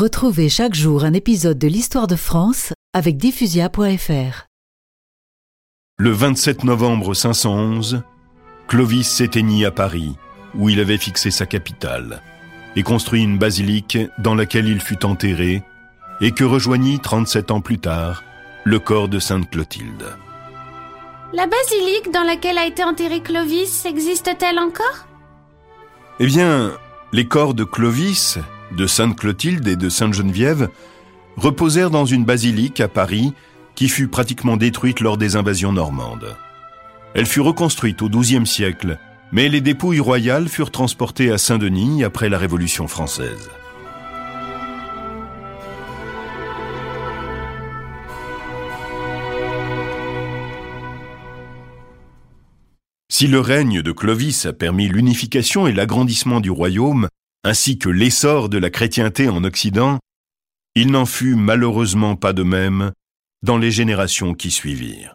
Retrouvez chaque jour un épisode de l'histoire de France avec diffusia.fr. Le 27 novembre 511, Clovis s'éteignit à Paris, où il avait fixé sa capitale, et construit une basilique dans laquelle il fut enterré, et que rejoignit 37 ans plus tard le corps de Sainte Clotilde. La basilique dans laquelle a été enterré Clovis existe-t-elle encore? Eh bien, les corps de Clovis, de Sainte Clotilde et de Sainte Geneviève reposèrent dans une basilique à Paris qui fut pratiquement détruite lors des invasions normandes. Elle fut reconstruite au XIIe siècle, mais les dépouilles royales furent transportées à Saint-Denis après la Révolution française. Si le règne de Clovis a permis l'unification et l'agrandissement du royaume, ainsi que l'essor de la chrétienté en Occident, il n'en fut malheureusement pas de même dans les générations qui suivirent.